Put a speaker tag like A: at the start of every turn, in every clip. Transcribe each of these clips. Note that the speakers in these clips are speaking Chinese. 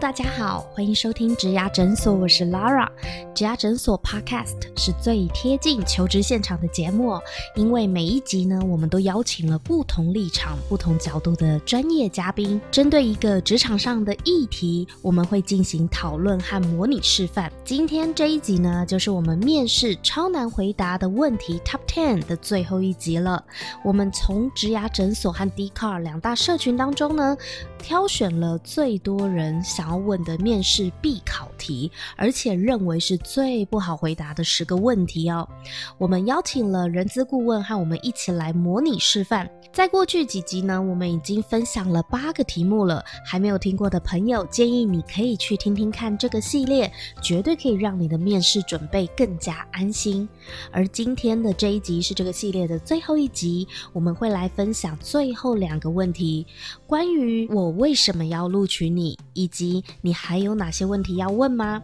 A: 大家好，欢迎收听植牙诊所，我是 Laura。植牙诊所 Podcast 是最贴近求职现场的节目，因为每一集呢，我们都邀请了不同立场、不同角度的专业嘉宾，针对一个职场上的议题，我们会进行讨论和模拟示范。今天这一集呢，就是我们面试超难回答的问题 Top Ten 的最后一集了。我们从植牙诊所和 d c a r 两大社群当中呢，挑选了最多人想要问的面试必考题，而且认为是最不好回答的十个问题哦。我们邀请了人资顾问和我们一起来模拟示范。在过去几集呢，我们已经分享了八个题目了，还没有听过的朋友，建议你可以去听听看这个系列，绝对可以让你的面试准备更加安心。而今天的这一集是这个系列的最后一集，我们会来分享最后两个问题，关于我为什么要录取你，以及你还有哪些问题要问吗？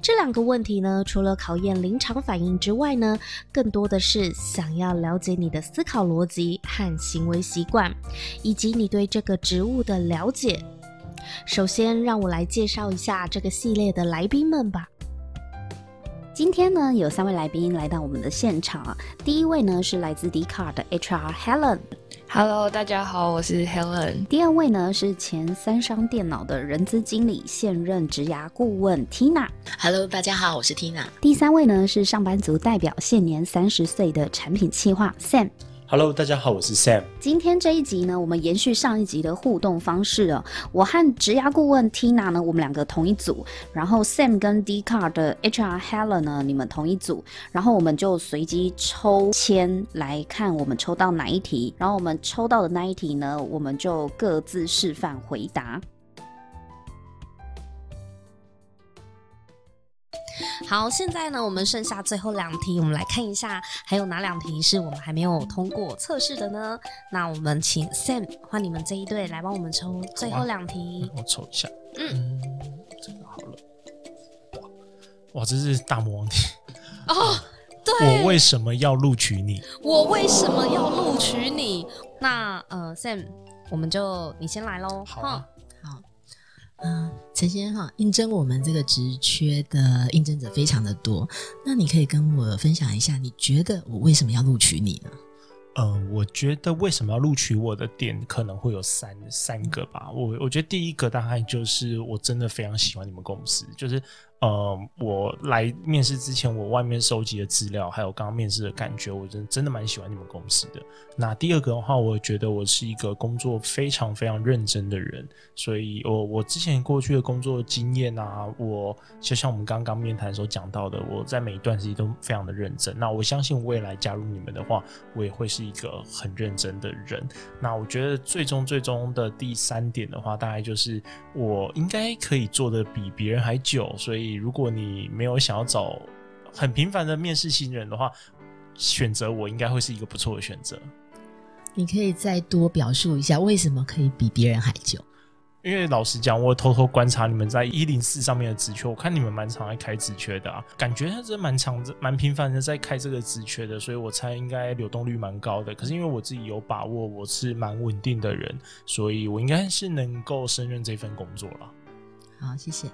A: 这两个问题呢，除了考验临场反应之外呢，更多的是想要了解你的思考逻辑和行为习惯，以及你对这个职务的了解。首先，让我来介绍一下这个系列的来宾们吧。今天呢，有三位来宾来到我们的现场啊。第一位呢是来自迪卡的 HR Helen。
B: Hello，大家好，我是 Helen。
A: 第二位呢是前三商电脑的人资经理，现任职涯顾问 Tina。
C: Hello，大家好，我是 Tina。
A: 第三位呢是上班族代表，现年三十岁的产品企划 Sam。
D: Hello，大家好，我是 Sam。
A: 今天这一集呢，我们延续上一集的互动方式哦。我和职涯顾问 Tina 呢，我们两个同一组，然后 Sam 跟 d c a r 的 HR Helen 呢，你们同一组，然后我们就随机抽签来看我们抽到哪一题，然后我们抽到的那一题呢，我们就各自示范回答。好，现在呢，我们剩下最后两题，我们来看一下，还有哪两题是我们还没有通过测试的呢？那我们请 Sam 换你们这一队来帮我们抽最后两题。
D: 我抽一下，
A: 嗯
D: 嗯，这个好了。哇哇，这是大魔王题。
A: 哦，对，
D: 我为什么要录取你？
A: 我为什么要录取你？那呃，Sam，我们就你先来喽。
D: 好啊
C: 好，啊、陈先哈，应征我们这个职缺的应征者非常的多，那你可以跟我分享一下，你觉得我为什么要录取你呢？
D: 呃，我觉得为什么要录取我的点可能会有三三个吧。我我觉得第一个大概就是我真的非常喜欢你们公司，就是呃，我来面试之前，我外面收集的资料，还有刚刚面试的感觉，我真真的蛮喜欢你们公司的。那第二个的话，我觉得我是一个工作非常非常认真的人，所以我我之前过去的工作经验啊，我就像我们刚刚面谈的时候讲到的，我在每一段时期都非常的认真。那我相信未来加入你们的话，我也会是一个很认真的人。那我觉得最终最终的第三点的话，大概就是我应该可以做的比别人还久。所以如果你没有想要找很频繁的面试新人的话，选择我应该会是一个不错的选择。
C: 你可以再多表述一下为什么可以比别人还久？
D: 因为老实讲，我偷偷观察你们在一零四上面的职缺，我看你们蛮常在开职缺的啊，感觉他真蛮常、蛮频繁的在开这个职缺的，所以我猜应该流动率蛮高的。可是因为我自己有把握，我是蛮稳定的人，所以我应该是能够胜任这份工作了。
C: 好，谢谢。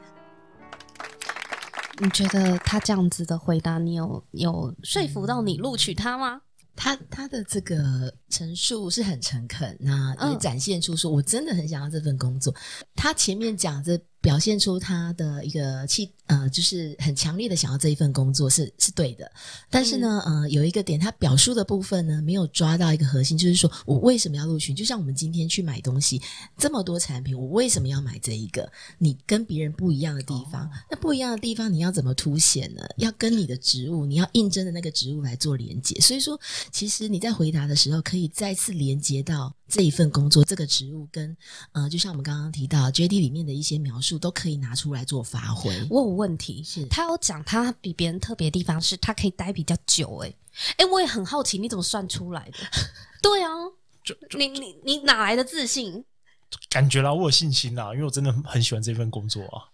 A: 你觉得他这样子的回答，你有有说服到你录取他吗？
C: 他他的这个陈述是很诚恳，那也
A: 嗯
C: 展现出说我真的很想要这份工作。他前面讲这表现出他的一个气呃，就是很强烈的想要这一份工作是是对的。但是呢，呃，有一个点他表述的部分呢没有抓到一个核心，就是说我为什么要录取？就像我们今天去买东西，这么多产品，我为什么要买这一个？你跟别人不一样的地方，那不一样的地方你要怎么凸显呢？要跟你的职务，你要应征的那个职务来做连接。所以说，其实你在回答的时候，可以再次连接到这一份工作、这个职务跟呃，就像我们刚刚提到 JD 里面的一些描述，都可以拿出来做发挥。
A: 我有问题，
C: 是
A: 他有讲他比别人特别的地方是他可以待比较久、欸，哎、我也很好奇你怎么算出来的？对啊，
D: 就就
A: 你你你哪来的自信？
D: 感觉啦，我有信心啦，因为我真的很喜欢这份工作啊。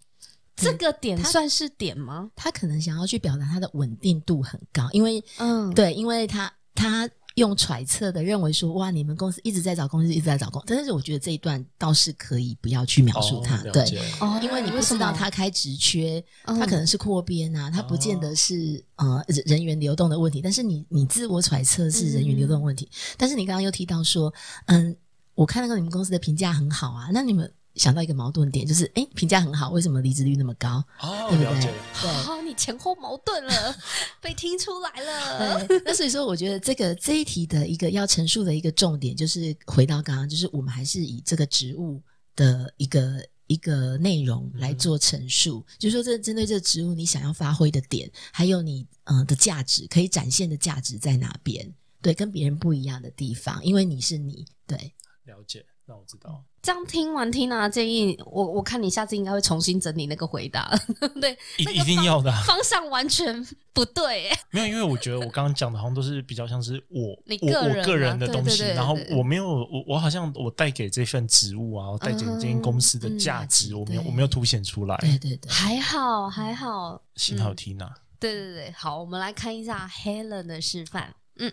A: 这个点
C: 他
A: 算是点吗？
C: 他可能想要去表达他的稳定度很高，因为
A: 嗯，
C: 对，因为他他用揣测的认为说，哇，你们公司一直在找公司，一直在找工。但是我觉得这一段倒是可以不要去描述它，对，
E: 哦，
C: 因为你不知道他开职缺，他可能是扩编啊，他不见得是呃人员流动的问题。但是你你自我揣测是人员流动问题。但是你刚刚又提到说，嗯，我看那个你们公司的评价很好啊，那你们。想到一个矛盾点，就是哎，评价很好，为什么离职率那么高？
D: 哦，对不对？
E: 对，你前后矛盾了，被听出来了。
C: 那所以说，我觉得这个这一题的一个要陈述的一个重点，就是回到刚刚，就是我们还是以这个职务的一个一个内容来做陈述，就是说，这针对这个职务你想要发挥的点，还有你嗯的价值，可以展现的价值在哪边？对，跟别人不一样的地方，因为你是你，对，
D: 了解。那我知道，
E: 这样听完听娜建议，我我看你下次应该会重新整理那个回答，对，
D: 一一定要的
E: 方向完全不对。
D: 没有，因为我觉得我刚刚讲的好像都是比较像是我我
E: 我
D: 个人的东西，
E: 然
D: 后我没有我我好像我带给这份职务啊，带给这间公司的价值，我没有我没有凸显出来。
C: 对对对，
E: 还好还好，
D: 幸好缇娜。
E: 对对对，好，我们来看一下 Helen 的示范。嗯。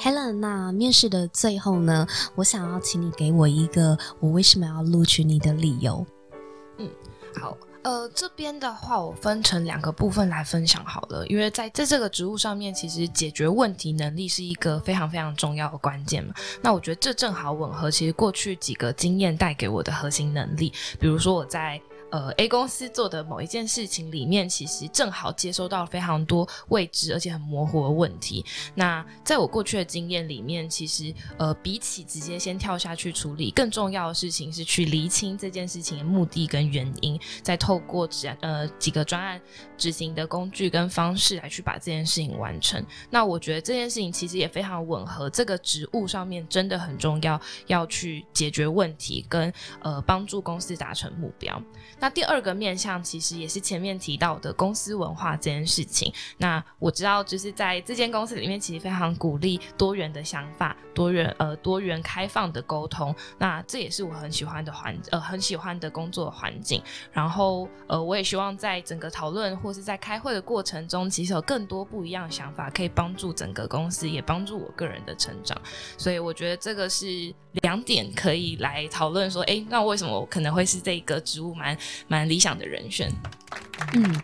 E: Helen，那面试的最后呢，我想要请你给我一个我为什么要录取你的理由。
B: 嗯，好，呃，这边的话我分成两个部分来分享好了，因为在在这个职务上面，其实解决问题能力是一个非常非常重要的关键嘛。那我觉得这正好吻合其实过去几个经验带给我的核心能力，比如说我在。呃，A 公司做的某一件事情里面，其实正好接收到非常多未知而且很模糊的问题。那在我过去的经验里面，其实呃，比起直接先跳下去处理，更重要的事情是去厘清这件事情的目的跟原因，再透过执呃几个专案执行的工具跟方式来去把这件事情完成。那我觉得这件事情其实也非常吻合这个职务上面真的很重要，要去解决问题跟呃帮助公司达成目标。那第二个面向其实也是前面提到的公司文化这件事情。那我知道就是在这间公司里面，其实非常鼓励多元的想法、多元呃多元开放的沟通。那这也是我很喜欢的环呃很喜欢的工作环境。然后呃我也希望在整个讨论或是在开会的过程中，其实有更多不一样的想法，可以帮助整个公司，也帮助我个人的成长。所以我觉得这个是两点可以来讨论说，哎，那为什么可能会是这个职务蛮。蛮理想的人选，
E: 嗯，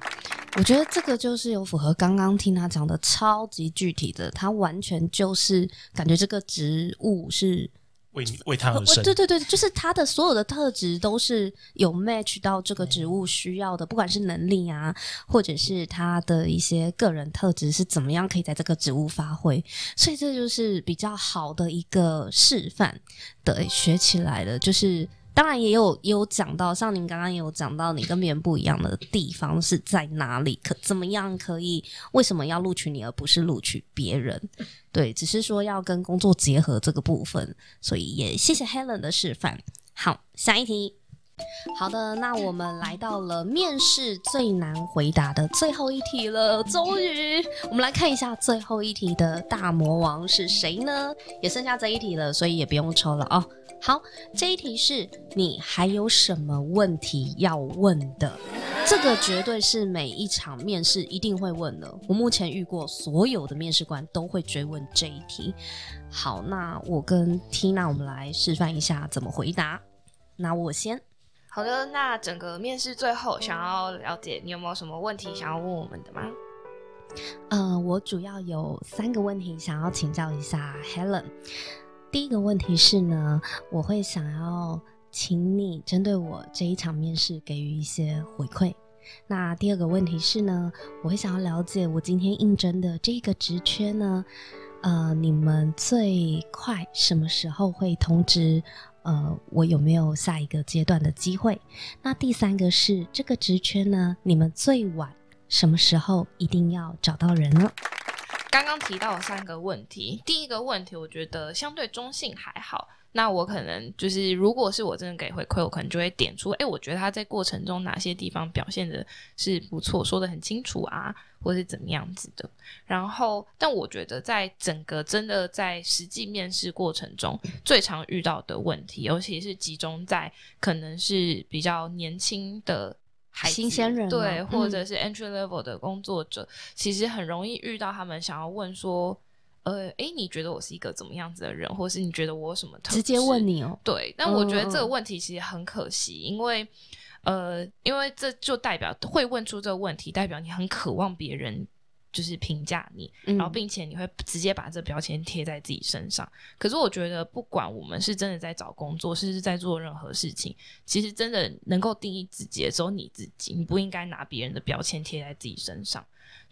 E: 我觉得这个就是有符合刚刚听他讲的超级具体的，他完全就是感觉这个职务是
D: 为你为他而生，
E: 对对对，就是他的所有的特质都是有 match 到这个职务需要的，不管是能力啊，或者是他的一些个人特质是怎么样可以在这个职务发挥，所以这就是比较好的一个示范，对，学起来的，就是。当然也有也有讲到，像您刚刚也有讲到，你跟别人不一样的地方是在哪里？可怎么样可以？为什么要录取你而不是录取别人？对，只是说要跟工作结合这个部分，所以也谢谢 Helen 的示范。好，下一题。好的，那我们来到了面试最难回答的最后一题了。终于，我们来看一下最后一题的大魔王是谁呢？也剩下这一题了，所以也不用抽了哦。好，这一题是你还有什么问题要问的？这个绝对是每一场面试一定会问的。我目前遇过所有的面试官都会追问这一题。好，那我跟 Tina 我们来示范一下怎么回答。那我先。
B: 好的，那整个面试最后想要了解你有没有什么问题想要问我们的吗？
E: 呃，我主要有三个问题想要请教一下 Helen。第一个问题是呢，我会想要请你针对我这一场面试给予一些回馈。那第二个问题是呢，我会想要了解我今天应征的这个职缺呢，呃，你们最快什么时候会通知？呃，我有没有下一个阶段的机会？那第三个是这个职圈呢，你们最晚什么时候一定要找到人呢？
B: 刚刚提到三个问题，第一个问题我觉得相对中性还好。那我可能就是，如果是我真的给回馈，我可能就会点出，哎，我觉得他在过程中哪些地方表现的是不错，说的很清楚啊，或是怎么样子的。然后，但我觉得在整个真的在实际面试过程中，最常遇到的问题，尤其是集中在可能是比较年轻的。
E: 新鲜人
B: 对，或者是 entry level 的工作者，其实很容易遇到他们想要问说，呃，诶，你觉得我是一个怎么样子的人，或是你觉得我有什么特
E: 直接问你哦。
B: 对，但我觉得这个问题其实很可惜，因为呃，因为这就代表会问出这个问题，代表你很渴望别人就是评价你，
E: 嗯
B: 然后并且你会直接把这标签贴在自己身上。可是我觉得，不管我们是真的在找工作，是是在做任何事情，其实真的能够定义自己的只有你自己，你不应该拿别人的标签贴在自己身上。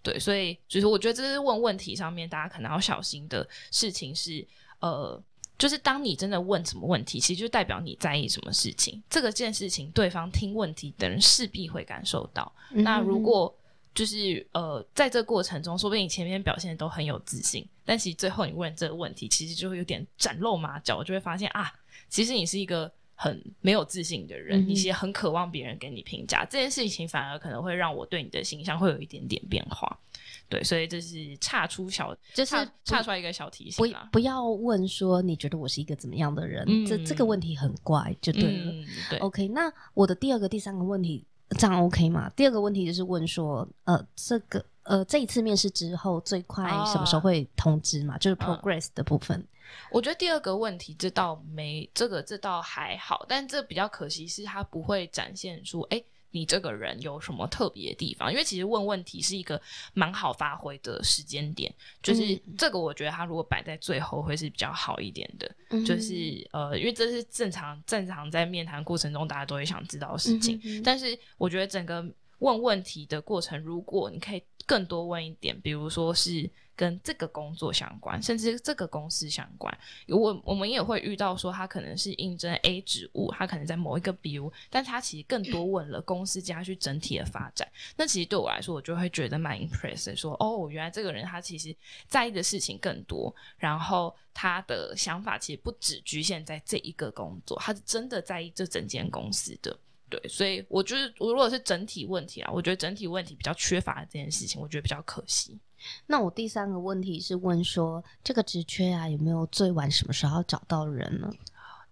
B: 对，所以就是我觉得这是问问题上面大家可能要小心的事情是，呃，就是当你真的问什么问题，其实就代表你在意什么事情。这个件事情，对方听问题的人势必会感受到。那如果就是呃，在这个过程中，说不定你前面表现都很有自信，但其实最后你问这个问题，其实就会有点展露马脚，就会发现啊，其实你是一个很没有自信的人，
E: 嗯哼
B: 你其实很渴望别人给你评价，这件事情反而可能会让我对你的形象会有一点点变化。对，所以这是差出小，
E: 就是
B: 差出来一个小提醒啦。
E: 不要问说你觉得我是一个怎么样的人，
B: 嗯
E: 这这个问题很怪，就对了。
B: 嗯，对
E: ，OK，那我的第二个、第三个问题这样 OK 吗？第二个问题就是问说，呃，这个呃这一次面试之后最快什么时候会通知嘛？就是
B: 嗯
E: progress 的部分。
B: 我觉得第二个问题，这倒没这个这倒还好，但这比较可惜是它不会展现出哎。诶你这个人有什么特别的地方？因为其实问问题是一个蛮好发挥的时间点，就是
E: 嗯
B: 这个，我觉得他如果摆在最后会是比较好一点的。
E: 嗯
B: 就是呃，因为这是正常正常在面谈过程中大家都会想知道的事情，但是我觉得整个问问题的过程，如果你可以更多问一点，比如说是跟这个工作相关，甚至这个公司相关，我我们也会遇到说他可能是应征 A 职务，他可能在某一个 BU，但他其实更多 问了公司家去整体的发展。那其实对我来说，我就会觉得蛮 impressed，的说哦，原来这个人他其实在意的事情更多，然后他的想法其实不只局限在这一个工作，他是真的在意这整间公司的。对，所以我觉得，我如果是整体问题啊，我觉得整体问题比较缺乏的这件事情，我觉得比较可惜。
E: 那我第三个问题是问说，这个职缺啊有没有最晚什么时候找到人呢？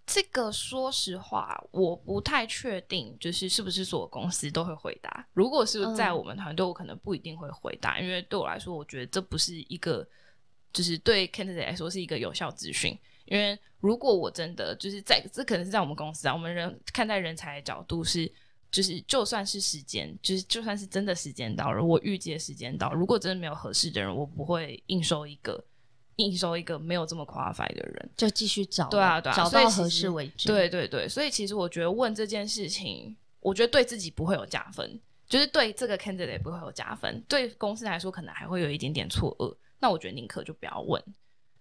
B: 这个说实话，我不太确定，就是是不是所有公司都会回答。如果是在
E: 嗯
B: 我们团队，我可能不一定会回答，因为对我来说，我觉得这不是一个，就是对 candidate 来说是一个有效资讯。因为如果我真的就是在这可能是在我们公司啊，我们人看待人才的角度是，就是就算是时间，就是就算是真的时间到了，我预计的时间到，如果真的没有合适的人，我不会应收一个应收一个没有这么 qualified 的人。
E: 就继续找，
B: 对啊，对啊，
E: 找到合适为止。
B: 对对对，所以其实我觉得问这件事情，我觉得对自己不会有加分，就是对这个 candidate 不会有加分，对公司来说可能还会有一点点错愕。那我觉得宁可就不要问。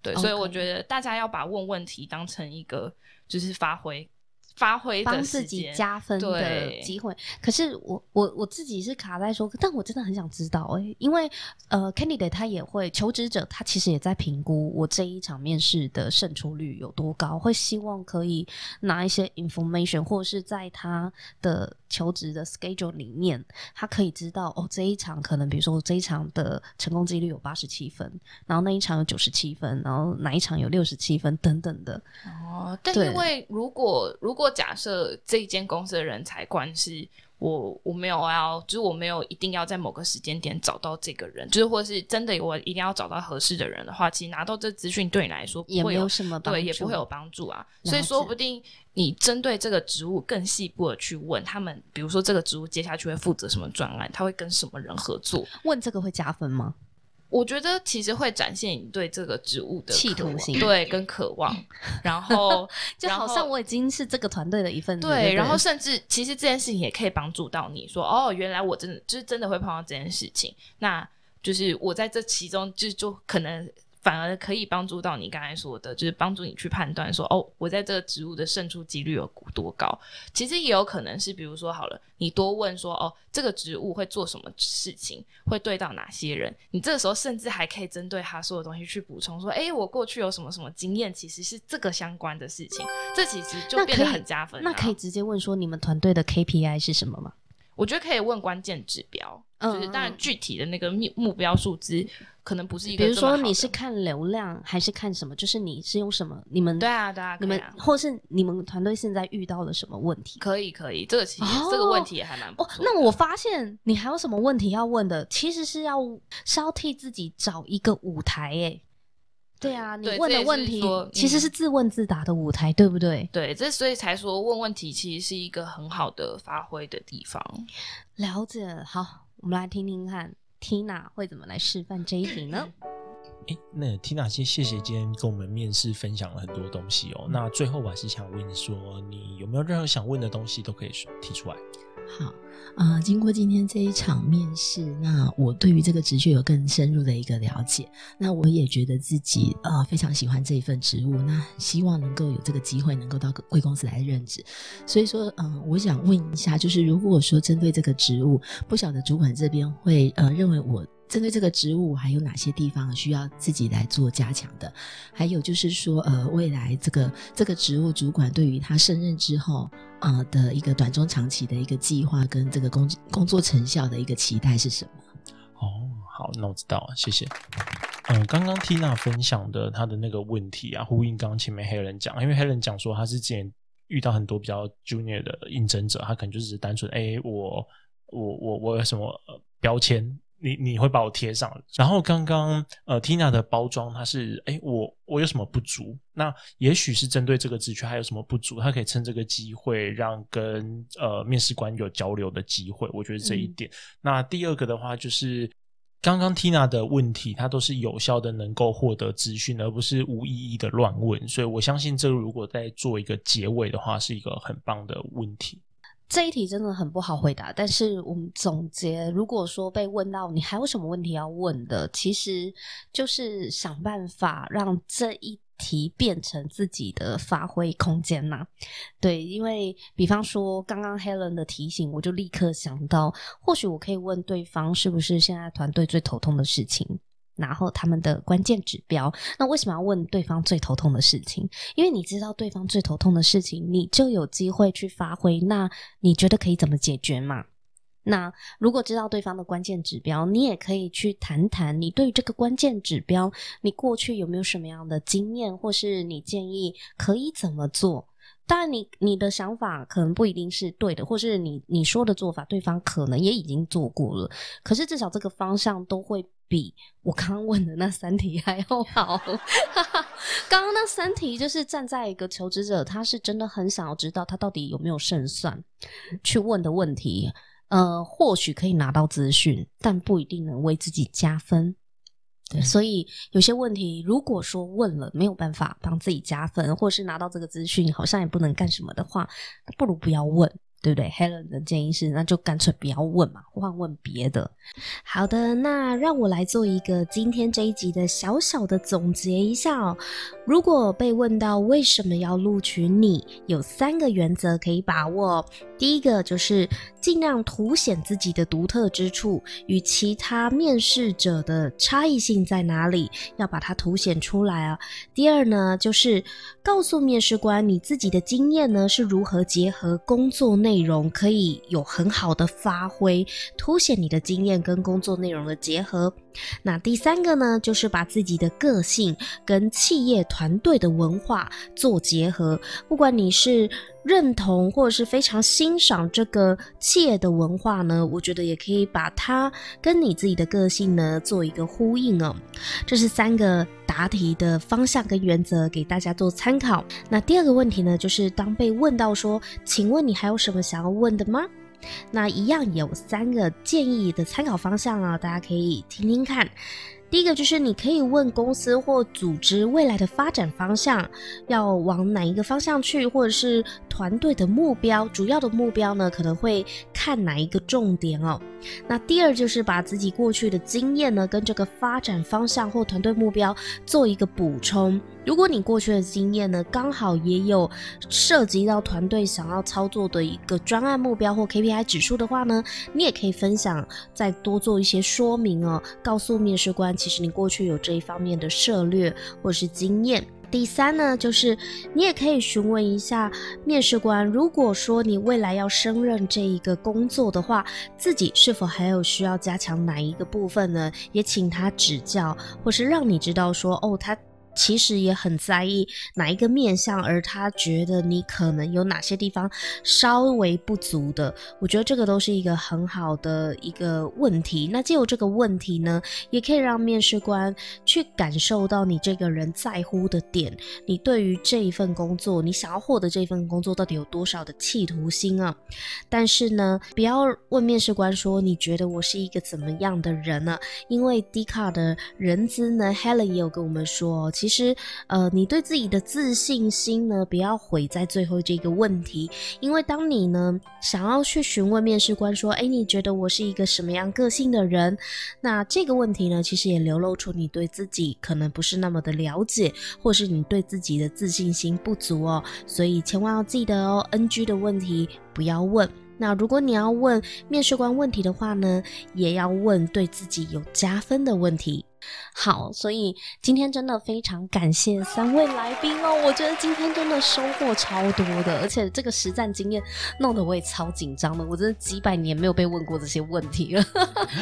B: 对，所以我觉得大家要把问问题当成一个就是发挥发挥
E: 帮自己。加分的机会。可是我我我自己是卡在说，但我真的很想知道哎、因为呃，candidate 他也会求职者，他其实也在评估我这一场面试的胜出率有多高，会希望可以拿一些 information，或者是在他的求职的 schedule 里面，他可以知道哦，这一场可能比如说这一场的成功几率有八十七分，然后那一场有九十七分，然后哪一场有六十七分等等的。
B: 哦，但因为如果如果假设这一间公司的人才关系我我没有要，就是我没有一定要在某个时间点找到这个人，就是或是真的我一定要找到合适的人的话，其实拿到这资讯对你来说不会有
E: 也没有什么帮
B: 对，也不会有帮助啊。所以说不定你针对这个职务更细部的去问他们，比如说这个职务接下去会负责什么专案，他会跟什么人合作。
E: 问这个会加分吗？
B: 我觉得其实会展现你对这个植物的
E: 企图心
B: 对，跟渴望，然后
E: 就好像我已经是这个团队的一份子。
B: 对，然后甚至其实这件事情也可以帮助到你说，哦，原来我真的就是真的会碰到这件事情，那就是我在这其中就就可能反而可以帮助到你刚才说的，就是帮助你去判断说，哦，我在这个职务的胜出几率有多高。其实也有可能是，比如说好了，你多问说，哦，这个职务会做什么事情，会对到哪些人，你这个时候甚至还可以针对他说的东西去补充说，诶，我过去有什么什么经验，其实是这个相关的事情，这其实就变得很加分、啊。
E: 那可以直接问说你们团队的 KPI 是什么吗？
B: 我觉得可以问关键指标，
E: 嗯
B: 就是当然
E: 嗯
B: 具体的那个目目标数字可能不是一个
E: 比如。说你是看流量还是看什么？就是你是用什么？你们
B: 对啊对啊，
E: 你们
B: 啊
E: 或是你们团队现在遇到了什么问题？
B: 可以可以，这个其实、
E: 哦
B: 这个问题也还蛮不
E: 哦，
B: 错的。
E: 那我发现你还有什么问题要问的？其实是要是要替自己找一个舞台诶，对啊，你问的问题其实
B: 嗯
E: 是自问自答的舞台，对不对？
B: 对，这所以才说问问题其实是一个很好的发挥的地方。
E: 了解。好，我们来听听看 Tina 会怎么来示范这一题呢？
D: 哎，那 Tina 先谢谢今天跟我们面试分享了很多东西哦。那最后我还是想问你说，你有没有任何想问的东西都可以提出来？
C: 好，啊、经过今天这一场面试，那我对于这个职缺有更深入的一个了解。那我也觉得自己呃非常喜欢这一份职务，那希望能够有这个机会能够到贵公司来任职。所以说，嗯、我想问一下，就是如果说针对这个职务，不晓得主管这边会呃认为我。针对这个职务，还有哪些地方需要自己来做加强的？还有就是说，呃，未来这个这个职务主管对于他胜任之后，呃的一个短中长期的一个计划跟这个工工作成效的一个期待是什么？
D: 哦，好，那我知道了，谢谢。嗯，刚刚 Tina 分享的她的那个问题啊，呼应刚刚前面黑人讲，因为黑人讲说他是之前遇到很多比较 junior 的应征者，他可能就只是单纯，哎、我我我我有什么、呃、标签，你你会把我贴上。然后刚刚呃 Tina 的包装，它是哎、我我有什么不足？那也许是针对这个职缺还有什么不足，他可以趁这个机会让跟呃面试官有交流的机会。我觉得这一
E: 嗯
D: 点。那第二个的话就是。刚刚 Tina 的问题，它都是有效的，能够获得资讯，而不是无意义的乱问。所以我相信，这个如果在做一个结尾的话，是一个很棒的问题。
E: 这一题真的很不好回答，但是我们总结，如果说被问到你还有什么问题要问的，其实就是想办法让这一题变成自己的发挥空间呐、对，因为比方说刚刚 Helen 的提醒，我就立刻想到，或许我可以问对方是不是现在团队最头痛的事情。然后他们的关键指标，那为什么要问对方最头痛的事情？因为你知道对方最头痛的事情，你就有机会去发挥。那你觉得可以怎么解决嘛？那如果知道对方的关键指标，你也可以去谈谈你对于这个关键指标，你过去有没有什么样的经验，或是你建议可以怎么做？当然你，你的想法可能不一定是对的，或是你你说的做法，对方可能也已经做过了。可是至少这个方向都会比我刚刚问的那三题还要好。刚刚那三题就是站在一个求职者，他是真的很想要知道他到底有没有胜算，去问的问题。呃，或许可以拿到资讯，但不一定能为自己加分。
C: 对。
E: 所以有些问题，如果说问了没有办法帮自己加分，或是拿到这个资讯好像也不能干什么的话，不如不要问，对不对？Helen 的建议是，那就干脆不要问嘛，换问别的。好的，那让我来做一个今天这一集的小小的总结一下哦。如果被问到为什么要录取你，有三个原则可以把握。第一个就是尽量凸显自己的独特之处，与其他面试者的差异性在哪里，要把它凸显出来啊。第二呢，就是告诉面试官你自己的经验呢是如何结合工作内内容，可以有很好的发挥，凸显你的经验跟工作内容的结合。那第三个呢，就是把自己的个性跟企业团队的文化做结合。不管你是认同或者是非常欣赏这个企业的文化呢，我觉得也可以把它跟你自己的个性呢做一个呼应哦。这是三个答题的方向跟原则，给大家做参考。那第二个问题呢，就是当被问到说，请问你还有什么想要问的吗？那一样有三个建议的参考方向啊，大家可以听听看。第一个就是你可以问公司或组织未来的发展方向，要往哪一个方向去，或者是团队的目标，主要的目标呢可能会看哪一个重点哦。那第二就是把自己过去的经验呢跟这个发展方向或团队目标做一个补充。如果你过去的经验呢刚好也有涉及到团队想要操作的一个专案目标或 KPI 指数的话呢，你也可以分享，再多做一些说明哦，告诉面试官，其实你过去有这一方面的涉略或是经验。第三呢，就是你也可以询问一下面试官，如果说你未来要升任这一个工作的话，自己是否还有需要加强哪一个部分呢？也请他指教，或是让你知道说，哦，他其实也很在意哪一个面相，而他觉得你可能有哪些地方稍微不足的。我觉得这个都是一个很好的一个问题。那借由这个问题呢，也可以让面试官去感受到你这个人在乎的点，你对于这一份工作，你想要获得这份工作到底有多少的企图心啊？但是呢，不要问面试官说你觉得我是一个怎么样的人呢？因为 D 卡的人资呢，Helen 也有跟我们说。其实，呃，你对自己的自信心呢，不要毁在最后这个问题。因为当你呢想要去询问面试官说：“哎，你觉得我是一个什么样个性的人？”那这个问题呢，其实也流露出你对自己可能不是那么的了解，或是你对自己的自信心不足哦。所以千万要记得哦，NG 的问题不要问。那如果你要问面试官问题的话呢，也要问对自己有加分的问题。好，所以今天真的非常感谢三位来宾哦，我觉得今天真的收获超多的，而且这个实战经验弄得我也超紧张的，我真的几百年没有被问过这些问题了。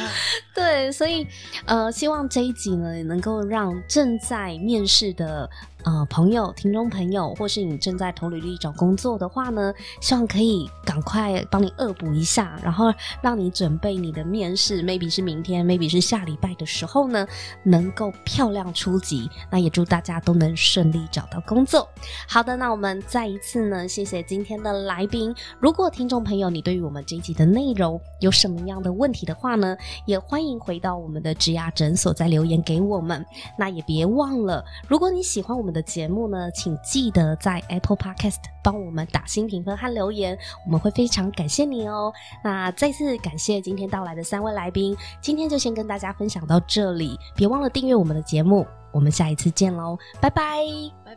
E: 对，所以呃，希望这一集呢，能够让正在面试的。呃，朋友、听众朋友，或是你正在投履历找工作的话呢，希望可以赶快帮你恶补一下，然后让你准备你的面试，maybe 是明天，maybe 是下礼拜的时候呢，能够漂亮出击。那也祝大家都能顺利找到工作。好的，那我们再一次呢，谢谢今天的来宾。如果听众朋友你对于我们这一集的内容有什么样的问题的话呢，也欢迎回到我们的植牙诊所再留言给我们。那也别忘了，如果你喜欢我们。的节目呢，请记得在 Apple Podcast 帮我们打新评分和留言，我们会非常感谢你哦。那再次感谢今天到来的三位来宾，今天就先跟大家分享到这里，别忘了订阅我们的节目，我们下一次见喽，拜拜，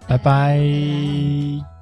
D: 拜拜。